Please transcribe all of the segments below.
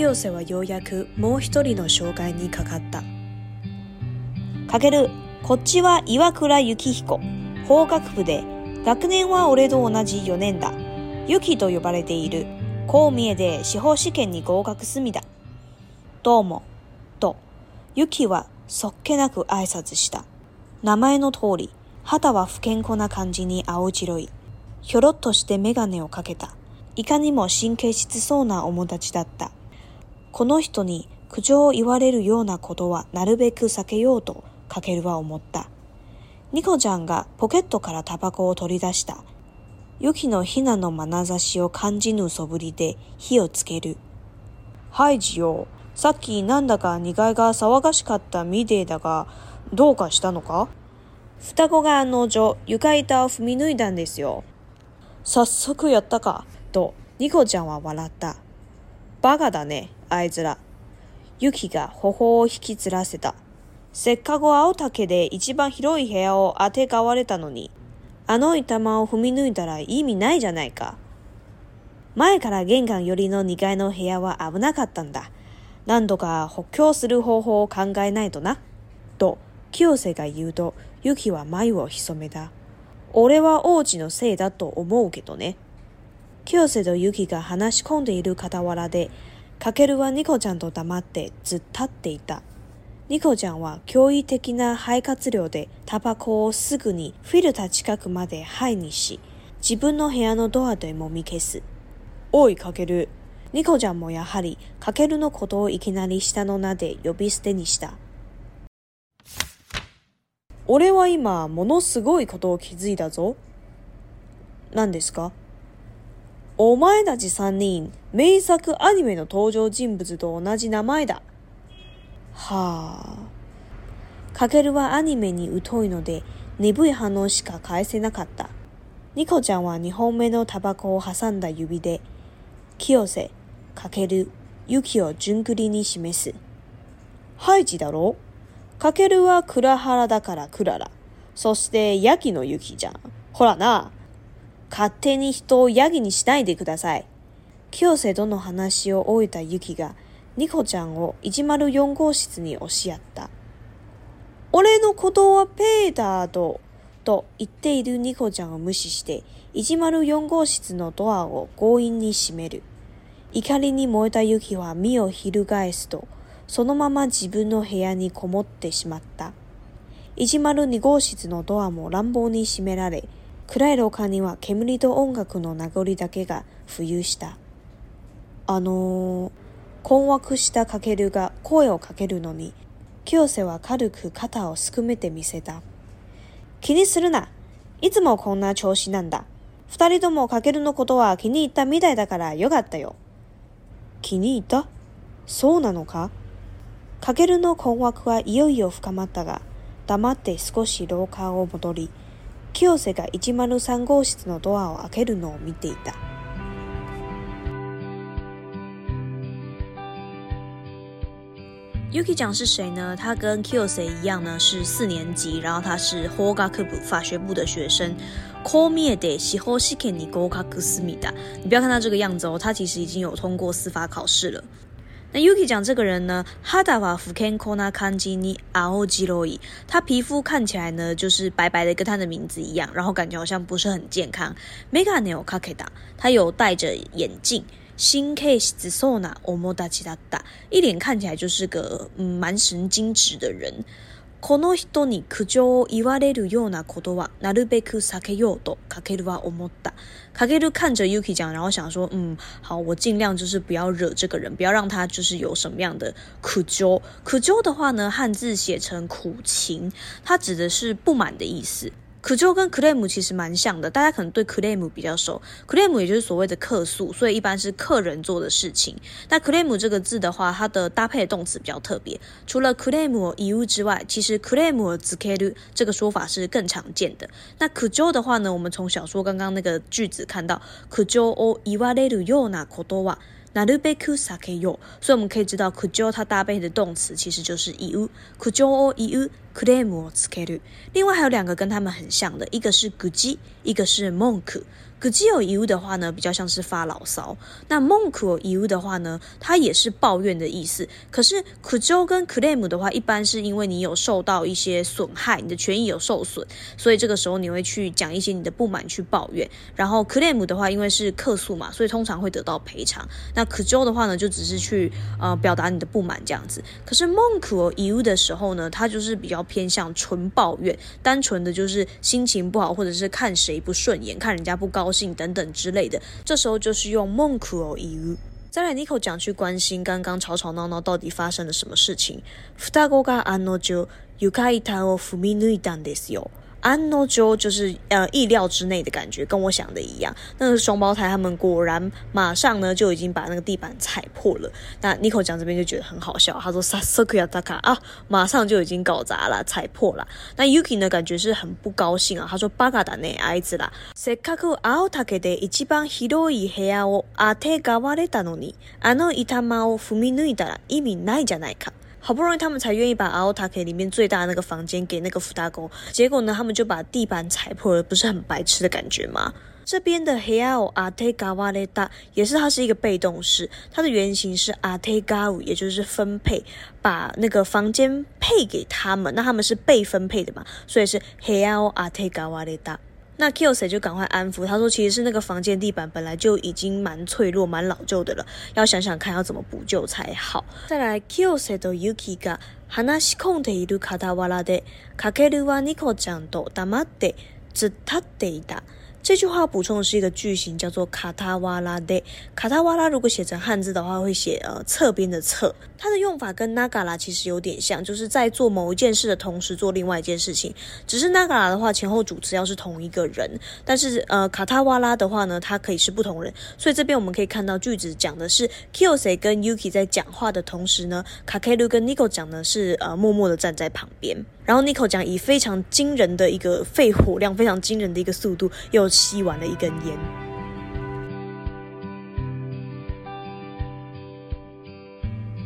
清瀬はようやくもう一人の障害にかかった。かける、こっちは岩倉幸彦、法学部で、学年は俺と同じ4年だ。ゆきと呼ばれている。こう見えで司法試験に合格済みだ。どうも、と、ゆきはそっけなく挨拶した。名前の通り、肌は不健康な感じに青白い。ひょろっとしてメガネをかけた。いかにも神経質そうな面立ちだった。この人に苦情を言われるようなことはなるべく避けようとかけるは思った。ニコちゃんがポケットからタバコを取り出した。ユキのヒナの眼差しを感じぬそぶりで火をつける。はい、ジよ、さっきなんだか苦いが騒がしかったみデえだが、どうかしたのか双子が案の定、床板を踏み抜いたんですよ。早速やったか、と、ニコちゃんは笑った。バカだね。いつら。雪が頬を引きずらせた。せっかく青竹で一番広い部屋をあてがわれたのに、あの板間を踏み抜いたら意味ないじゃないか。前から玄関寄りの2階の部屋は危なかったんだ。何度か補強する方法を考えないとな。と、清瀬が言うと、ユキは眉を潜めた。俺は王子のせいだと思うけどね。清瀬とユキが話し込んでいる傍らで、かけるはニコちゃんと黙ってずっ立っていた。ニコちゃんは驚異的な肺活量でタバコをすぐにフィルター近くまで肺にし、自分の部屋のドアでもみ消す。おい、かける。ニコちゃんもやはり、かけるのことをいきなり下の名で呼び捨てにした。俺は今、ものすごいことを気づいたぞ。何ですかお前たち3人、名作アニメの登場人物と同じ名前だ。はあ。かけるはアニメに疎いので、鈍い反応しか返せなかった。ニコちゃんは2本目のタバコを挟んだ指で、清瀬、かける、ユキを順繰りに示す。ハイジだろかけるはクラハラだからクララ。そして、ヤキのユキじゃん。ほらな。勝手に人をヤギにしないでください。清瀬との話を終えたユキが、ニコちゃんを104号室に押しやった。俺のことはペーターと、と言っているニコちゃんを無視して、104号室のドアを強引に閉める。怒りに燃えたユキは身を翻すと、そのまま自分の部屋にこもってしまった。102号室のドアも乱暴に閉められ、暗い廊下には煙と音楽の名残だけが浮遊した。あのー、困惑したかけるが声をかけるのに、清瀬は軽く肩をすくめてみせた。気にするな。いつもこんな調子なんだ。二人ともかけるのことは気に入ったみたいだからよかったよ。気に入ったそうなのかかけるの困惑はいよいよ深まったが、黙って少し廊下を戻り、k y が一マ三号室のドアを開けるのを見ていた。Yuki 讲是谁呢？他跟 k i o s e i 一样呢，是四年级，然后他是 h o g a k u 法学部的学生。Call me で、しほしいけにゴカク思ミだ。你不要看他这个样子哦，他其实已经有通过司法考试了。那 Yuki 讲这个人呢，哈达瓦福肯科纳康吉尼阿奥吉罗伊，他皮肤看起来呢就是白白的，跟他的名字一样，然后感觉好像不是很健康。メガネをかけた，他有戴着眼镜。新 case 只送那欧莫达吉达达，一脸看起来就是个嗯蛮神经质的人。この人に苦情を言われるようなことはなるべく避けようとかけるは思った。かける看着 Yuki 讲，然后想说，嗯，好，我尽量就是不要惹这个人，不要让他就是有什么样的苦纠。苦纠的话呢，汉字写成苦情，它指的是不满的意思。可就跟 c l r e m 其实蛮像的，大家可能对 c l r e m 比较熟 c l r e m 也就是所谓的客诉，所以一般是客人做的事情。那 c l r e m 这个字的话，它的搭配动词比较特别，除了 c l r e m 移物之外，其实 c l r e m z k l 这个说法是更常见的。那可就的话呢，我们从小说刚刚那个句子看到可就 j ō o iwaredu y 那都被苦撒开哟，所以我们可以知道，苦教它搭配的动词其实就是伊乌，苦教哦う乌，苦雷姆哦斯开鲁。另外还有两个跟他们很像的，一个是古基，一个是梦苦。可 o u l d o u 的话呢，比较像是发牢骚；那 monk y u 的话呢，它也是抱怨的意思。可是可 o u o 跟 claim 的话，一般是因为你有受到一些损害，你的权益有受损，所以这个时候你会去讲一些你的不满，去抱怨。然后 claim 的话，因为是客诉嘛，所以通常会得到赔偿。那可 o u o 的话呢，就只是去呃表达你的不满这样子。可是 monk y u 的时候呢，它就是比较偏向纯抱怨，单纯的就是心情不好，或者是看谁不顺眼，看人家不高。性等等之类的，这时候就是用梦苦哦再来，尼可讲去关心刚刚吵吵闹闹到底发生了什么事情。がのを踏み抜いたんですよ。安诺 n 就是呃意料之内的感觉，跟我想的一样。那个双胞胎他们果然马上呢就已经把那个地板踩破了。那 Nico 讲这边就觉得很好笑，他说 Sakuya t a k a 啊，马上就已经搞砸了，踩破了。那 Yuki 呢感觉是很不高兴啊，他说 Baga da ne aizura，せっかく青竹で一番広い n o を t a が a o fuminuida 抜いたら意味ないじゃ i k a 好不容易他们才愿意把阿奥塔克里面最大的那个房间给那个福大公，结果呢他们就把地板踩破了，不是很白痴的感觉吗？这边的 heao a t e g a w a d e a 也是它是一个被动式，它的原型是 ategawu，也就是分配，把那个房间配给他们，那他们是被分配的嘛，所以是 heao a t e g a w a d e a 那 Kyosei 就赶快安抚，他说：“其实是那个房间地板本来就已经蛮脆弱、蛮老旧的了，要想想看要怎么补救才好。”再来，Kyosei と Yuki が話し込んでいる片話で、かけるはニコちゃんと黙ってずっとっていた。这句话补充的是一个句型，叫做卡塔瓦拉的。卡塔瓦拉如果写成汉字的话，会写呃侧边的侧。它的用法跟 a 嘎拉其实有点像，就是在做某一件事的同时做另外一件事情。只是 a 嘎拉的话前后主词要是同一个人，但是呃卡塔瓦拉的话呢，它可以是不同人。所以这边我们可以看到句子讲的是 Kise 跟 Yuki 在讲话的同时呢 k k e l u 跟 Nico 讲呢是呃默默的站在旁边。然后 Nico 讲以非常惊人的一个肺活量，非常惊人的一个速度有。吸完了一根烟，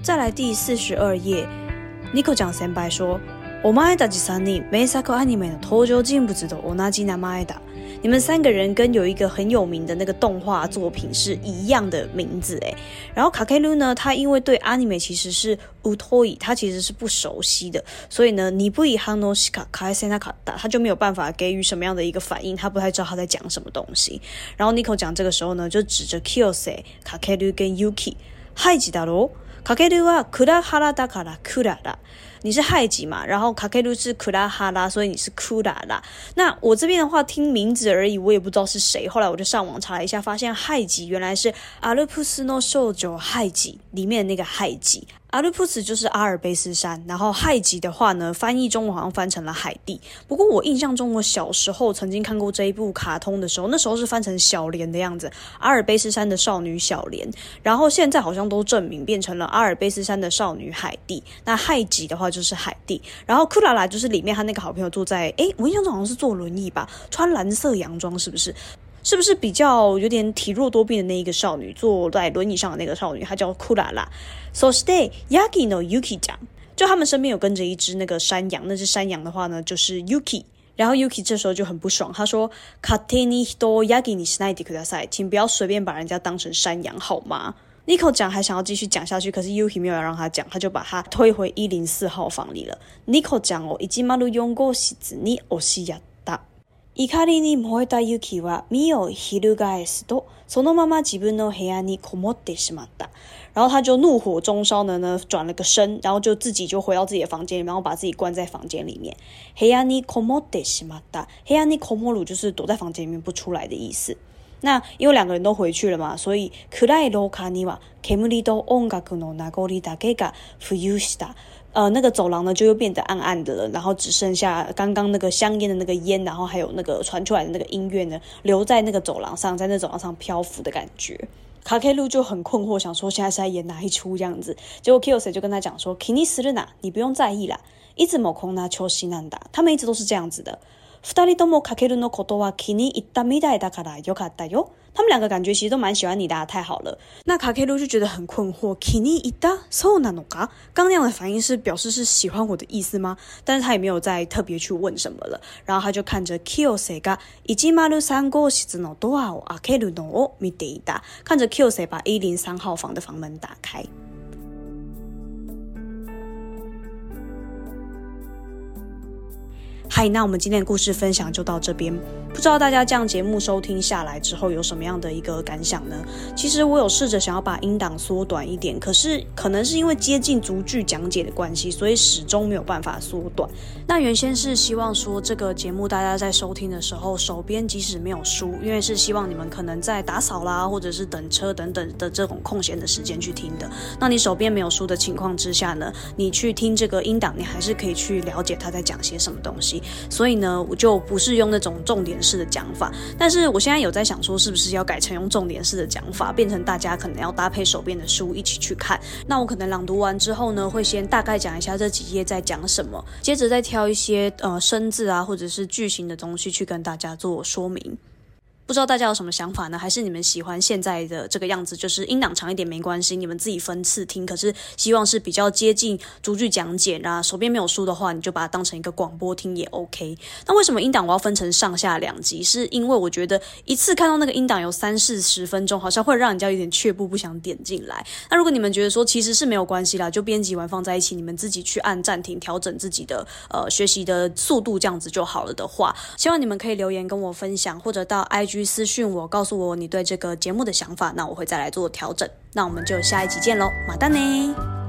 再来第四十二页，n i 尼克讲三白说。我爱打吉三尼，美沙可阿尼美的头究竟不知道我那吉南马爱打。你们三个人跟有一个很有名的那个动画作品是一样的名字诶然后卡卡鲁呢，他因为对阿尼美其实是乌托伊，他其实是不熟悉的，所以呢，你不以哈诺西卡卡埃森卡打，他就没有办法给予什么样的一个反应，他不太知道他在讲什么东西。然后尼 o 讲这个时候呢，就指着 Kyo i 卡卡鲁跟 Yuki，嗨吉大罗。卡卡鲁啊，库拉哈拉达卡拉库拉的，你是亥吉嘛？然后卡卡鲁是库拉哈拉，所以你是库拉的。那我这边的话，听名字而已，我也不知道是谁。后来我就上网查了一下，发现亥吉原来是阿鲁普斯诺兽族亥吉里面那个亥吉。阿尔普斯就是阿尔卑斯山，然后海吉的话呢，翻译中文好像翻成了海蒂。不过我印象中，我小时候曾经看过这一部卡通的时候，那时候是翻成小莲的样子，《阿尔卑斯山的少女小莲》。然后现在好像都证明变成了《阿尔卑斯山的少女海蒂》。那海吉的话就是海蒂，然后库拉拉就是里面他那个好朋友坐在，诶，我印象中好像是坐轮椅吧，穿蓝色洋装，是不是？是不是比较有点体弱多病的那一个少女，坐在轮椅上的那个少女，她叫库拉拉。So stay Yagino Yuki 讲，就他们身边有跟着一只那个山羊，那只山羊的话呢，就是 Yuki。然后 Yuki 这时候就很不爽，他说：Kateni hido Yagino Shinai de kudasai，请不要随便把人家当成山羊好吗？Nico 讲还想要继续讲下去，可是 Yuki 没有让他讲，他就把他推回一零四号房里了。Nico 讲哦，以及马路用过号子，に押西亚怒りに燃えたユキは身を翻すと、そのまま自分の部屋にこもってしまった。然后他就怒火中烧的呢，转了个身，然后就自己就回到自己的房间，里面、然后把自己关在房间里面。部屋にこもってしまった。部屋にこもる就是躲在房间里面不出来的意思。那因为两个人都回去了嘛，所以暗い廊下には煙と音楽の名残だけが浮遊した。呃，那个走廊呢，就又变得暗暗的了，然后只剩下刚刚那个香烟的那个烟，然后还有那个传出来的那个音乐呢，留在那个走廊上，在那走廊上漂浮的感觉。卡 K 路就很困惑，想说现在是在演哪一出这样子。结果 k y o s e 就跟他讲说，Kinnisuna，你不用在意啦，一直某空拿球西难打，他们一直都是这样子的。二人ともかけるのは気にったみたいだからよかったよ。他们两个感觉其实都蛮喜欢你的，太好了。那卡ケル就觉得很困惑。キニイタそんなのか？刚那样的反应是表示是喜欢我的意思吗？但是他也没有再特别去问什么了。然后他就看着キオさんが一ゼ马路三号室のドアを開けるのを見ていた，看着キオセ把一零三号房的房门打开。嗨，那我们今天的故事分享就到这边。不知道大家这样节目收听下来之后有什么样的一个感想呢？其实我有试着想要把音档缩短一点，可是可能是因为接近逐句讲解的关系，所以始终没有办法缩短。那原先是希望说这个节目大家在收听的时候，手边即使没有书，因为是希望你们可能在打扫啦，或者是等车等等的这种空闲的时间去听的。那你手边没有书的情况之下呢，你去听这个音档，你还是可以去了解他在讲些什么东西。所以呢，我就不是用那种重点式的讲法，但是我现在有在想说，是不是要改成用重点式的讲法，变成大家可能要搭配手边的书一起去看。那我可能朗读完之后呢，会先大概讲一下这几页在讲什么，接着再挑一些呃生字啊，或者是句型的东西去跟大家做说明。不知道大家有什么想法呢？还是你们喜欢现在的这个样子？就是音档长一点没关系，你们自己分次听。可是希望是比较接近逐句讲解啊。手边没有书的话，你就把它当成一个广播听也 OK。那为什么音档我要分成上下两集？是因为我觉得一次看到那个音档有三四十分钟，好像会让人家有点却步，不想点进来。那如果你们觉得说其实是没有关系啦，就编辑完放在一起，你们自己去按暂停，调整自己的呃学习的速度，这样子就好了的话，希望你们可以留言跟我分享，或者到 IG。私讯我，告诉我你对这个节目的想法，那我会再来做调整。那我们就下一集见喽，马蛋呢。